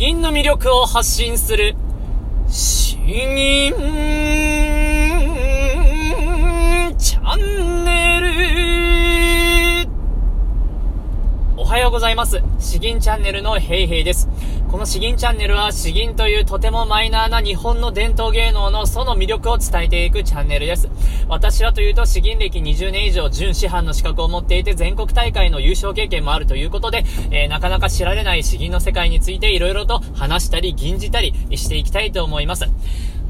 吟の魅力を発信する、詩吟はようございます。詩吟チャンネルのヘイヘイです。この詩吟チャンネルは詩吟というとてもマイナーな日本の伝統芸能のその魅力を伝えていくチャンネルです。私はというと詩吟歴20年以上準師範の資格を持っていて全国大会の優勝経験もあるということで、えー、なかなか知られない詩吟の世界について色々と話したり吟じたりしていきたいと思います。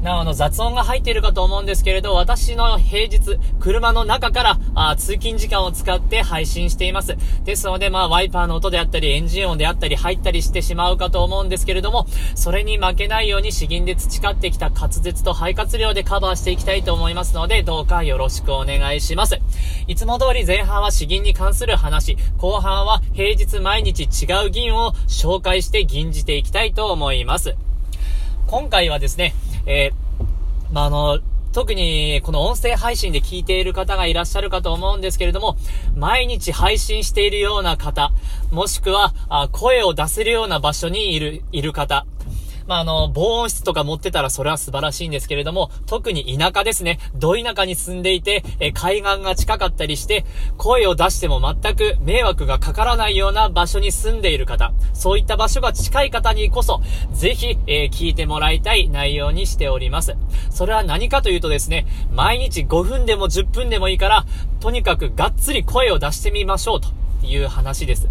なお、あの、雑音が入っているかと思うんですけれど、私の平日、車の中から、あ通勤時間を使って配信しています。ですので、まあ、ワイパーの音であったり、エンジン音であったり、入ったりしてしまうかと思うんですけれども、それに負けないように詩吟で培ってきた滑舌と肺活量でカバーしていきたいと思いますので、どうかよろしくお願いします。いつも通り前半は詩吟に関する話、後半は平日毎日違う銀を紹介して吟じていきたいと思います。今回はですね、えー、まあ、あの、特にこの音声配信で聞いている方がいらっしゃるかと思うんですけれども、毎日配信しているような方、もしくは、あ声を出せるような場所にいる、いる方、まあ、あの、防音室とか持ってたらそれは素晴らしいんですけれども、特に田舎ですね。ど田舎に住んでいて、え海岸が近かったりして、声を出しても全く迷惑がかからないような場所に住んでいる方、そういった場所が近い方にこそ、ぜひ、えー、聞いてもらいたい内容にしております。それは何かというとですね、毎日5分でも10分でもいいから、とにかくがっつり声を出してみましょうという話です。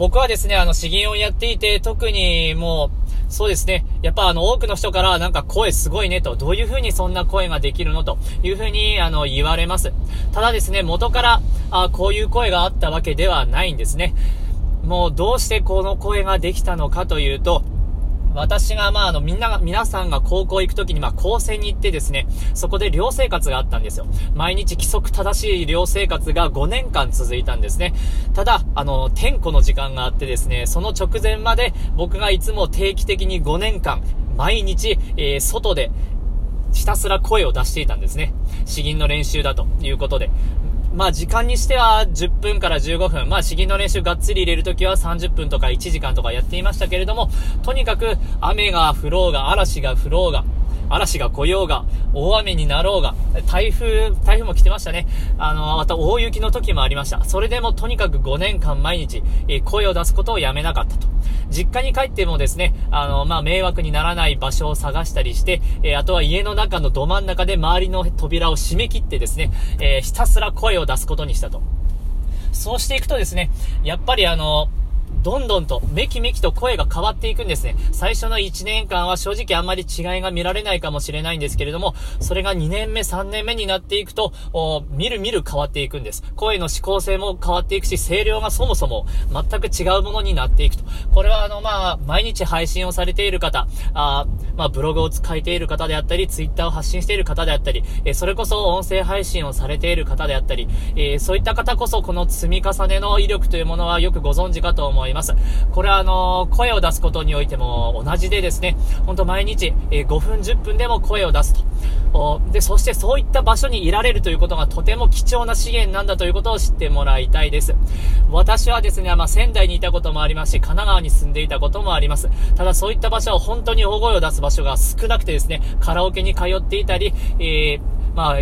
僕はですね、あの、詩吟をやっていて、特にもう、そうですね。やっぱあの、多くの人からなんか声すごいねと、どういうふうにそんな声ができるのというふうにあの、言われます。ただですね、元から、あこういう声があったわけではないんですね。もうどうしてこの声ができたのかというと、私が、まあ、あの、みんなが、皆さんが高校行くときに、まあ、高専に行ってですね、そこで寮生活があったんですよ。毎日規則正しい寮生活が5年間続いたんですね。ただ、あの、天候の時間があってですね、その直前まで僕がいつも定期的に5年間、毎日、えー、外で、ひたすら声を出していたんですね。詩吟の練習だということで。まあ時間にしては10分から15分、まあ詩吟の練習がっつり入れるときは30分とか1時間とかやっていましたけれども、とにかく雨が降ろうが、嵐が降ろうが、嵐が来ようが、大雨になろうが、台風、台風も来てましたね。あの、また大雪の時もありました。それでもとにかく5年間毎日、え、声を出すことをやめなかったと。実家に帰ってもですね、あの、まあ、迷惑にならない場所を探したりして、え、あとは家の中のど真ん中で周りの扉を閉め切ってですね、え、ひたすら声を出すことにしたと。そうしていくとですね、やっぱりあの、どんどんと、めきめきと声が変わっていくんですね。最初の1年間は正直あんまり違いが見られないかもしれないんですけれども、それが2年目、3年目になっていくと、みるみる変わっていくんです。声の指向性も変わっていくし、声量がそもそも全く違うものになっていくと。これはあの、まあ、毎日配信をされている方、あまあ、ブログを書いている方であったり、ツイッターを発信している方であったり、えそれこそ音声配信をされている方であったり、えそういった方こそこの積み重ねの威力というものはよくご存知かと思います。これはあの、声を出すことにおいても同じでですね、ほんと毎日、え5分10分でも声を出すと。で、そしてそういった場所にいられるということがとても貴重な資源なんだということを知ってもらいたいです。私はですね、まあ、仙台にいたこともありますし、神奈川に住んでいたこともあります。ただそういった場所は本当に大声を出す場所が少なくてですね、カラオケに通っていたり、えー、まあ、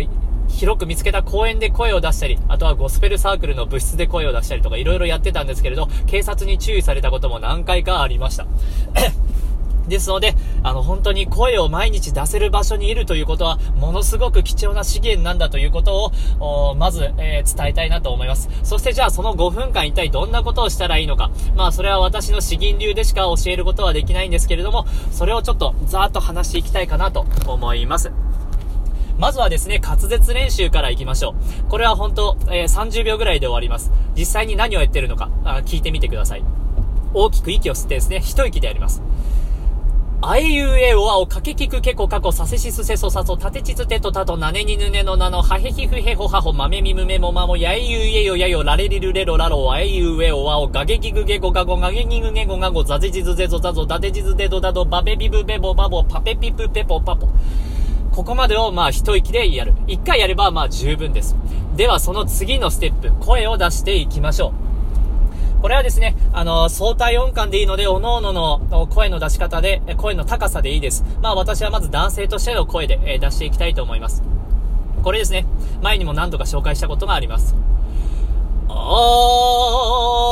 広く見つけた公園で声を出したり、あとはゴスペルサークルの部室で声を出したりとか色々やってたんですけれど、警察に注意されたことも何回かありました。ですので、あの、本当に声を毎日出せる場所にいるということは、ものすごく貴重な資源なんだということを、まず、えー、伝えたいなと思います。そしてじゃあその5分間一体どんなことをしたらいいのか。まあ、それは私の詩吟流でしか教えることはできないんですけれども、それをちょっとざーっと話していきたいかなと思います。まずはですね、滑舌練習から行きましょう。これは本当、えー、30秒ぐらいで終わります。実際に何をやってるのか、あ聞いてみてください。大きく息を吸ってですね、一息でやります。あえゆえおあおかけきくけこかこさせしすせそさそたてちつてとたとなねにぬねのなのはへひふへほはほまめみむめもまもやえゆえよやよられりるれろらろあえゆえおあおがげきぐげごがごがげぎぐげごがござぜじずぜぞざぞだてじずでどだどばべびぶべぼばぼパペピプペポパポ。ここまでをまあ一息でやる。一回やればまあ十分です。ではその次のステップ、声を出していきましょう。これはですね、あの、相対音感でいいので、各々の声の出し方で、声の高さでいいです。まあ私はまず男性としての声で、え出していきたいと思います。これですね、前にも何度か紹介したことがあります。あー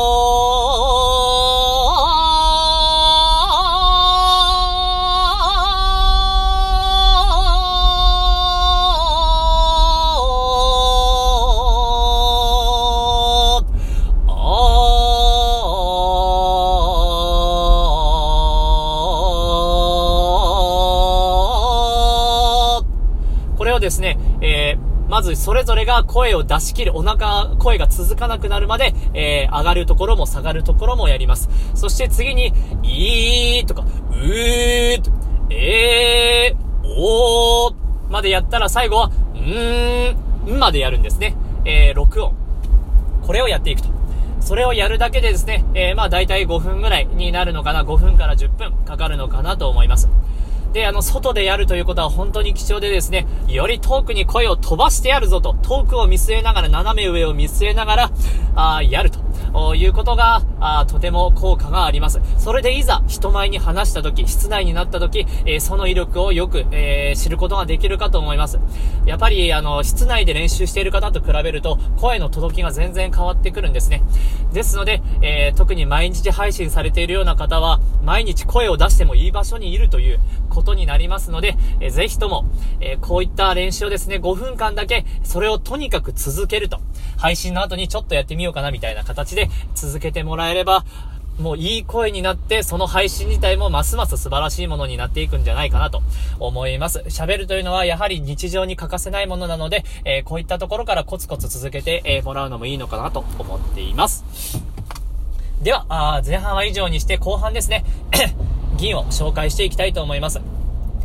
ですね、えー、まずそれぞれが声を出し切る、お腹、声が続かなくなるまで、えー、上がるところも下がるところもやります。そして次に、いーとか、うーと、えー、おーまでやったら最後は、うーん、までやるんですね。えー、録音。これをやっていくと。それをやるだけでですね、えー、まあ大体5分ぐらいになるのかな、5分から10分かかるのかなと思います。で、あの、外でやるということは本当に貴重でですね、より遠くに声を飛ばしてやるぞと、遠くを見据えながら、斜め上を見据えながら、あやると。いうことが、あとても効果があります。それでいざ、人前に話した時、室内になった時、えー、その威力をよく、えー、知ることができるかと思います。やっぱり、あの、室内で練習している方と比べると、声の届きが全然変わってくるんですね。ですので、えー、特に毎日配信されているような方は、毎日声を出してもいい場所にいるということになりますので、えー、ぜひとも、えー、こういった練習をですね、5分間だけ、それをとにかく続けると。配信の後にちょっとやってみようかなみたいな形でで続けてもらえれば、もういい声になって、その配信自体もますます素晴らしいものになっていくんじゃないかなと思います。喋るというのはやはり日常に欠かせないものなので、えー、こういったところからコツコツ続けて、えー、もらうのもいいのかなと思っています。では、あ前半は以上にして後半ですね、銀を紹介していきたいと思います。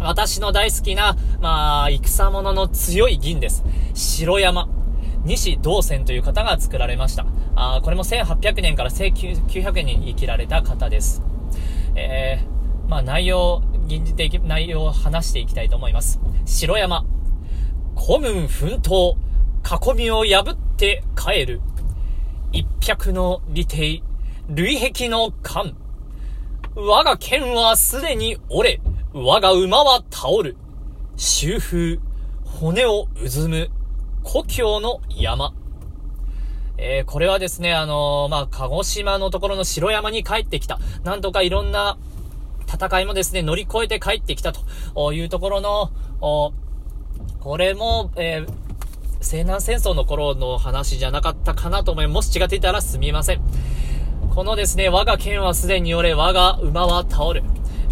私の大好きな、まあ、戦物の強い銀です。城山。西道仙という方が作られました。あこれも1800年から1900年に生きられた方です。えー、まあ内容、銀じていき、内容を話していきたいと思います。城山。古軍奮闘。囲みを破って帰る。一百の利帝。類壁の間。我が剣はすでに折れ。我が馬は倒る。周風、骨をうずむ、故郷の山。えー、これはですね、あのー、まあ、鹿児島のところの城山に帰ってきた。なんとかいろんな戦いもですね、乗り越えて帰ってきたというところの、これも、えー、西南戦争の頃の話じゃなかったかなと思います。もし違っていたらすみません。このですね、我が剣はすでに折れ、我が馬は倒る。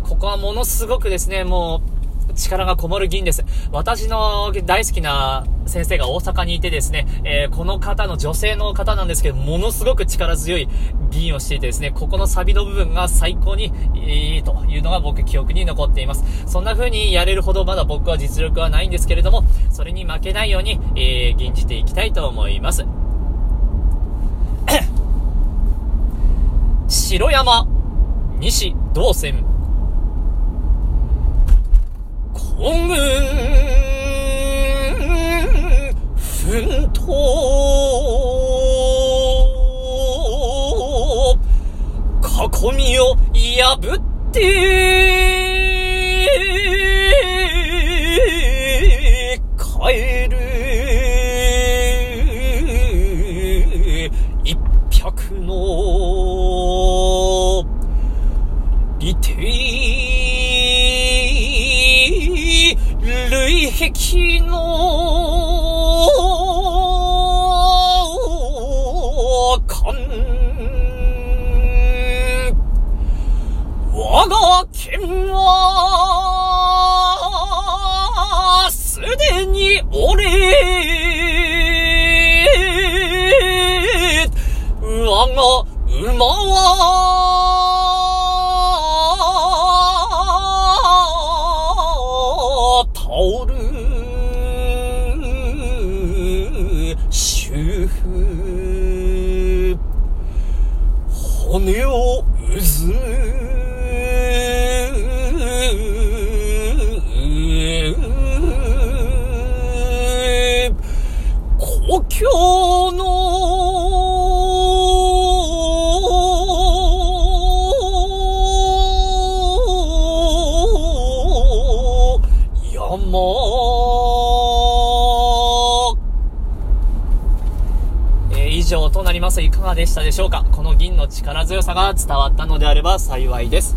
ここはものすごくですね、もう、力がこもる銀です。私の大好きな先生が大阪にいてですね、えー、この方の女性の方なんですけど、ものすごく力強い銀をしていてですね、ここのサビの部分が最高にいいというのが僕記憶に残っています。そんな風にやれるほどまだ僕は実力はないんですけれども、それに負けないように、えー、吟じていきたいと思います。城山、西道線、軍奮闘。囲みを破って。我が剣はすでに折れお経の山、え、以上となります。いかがでしたでしょうか？この銀の力強さが伝わったのであれば幸いです。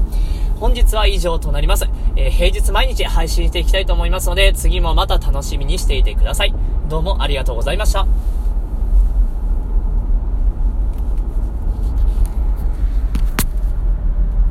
本日は以上となります、えー、平日毎日配信していきたいと思いますので次もまた楽しみにしていてください。どうもありがとうございました。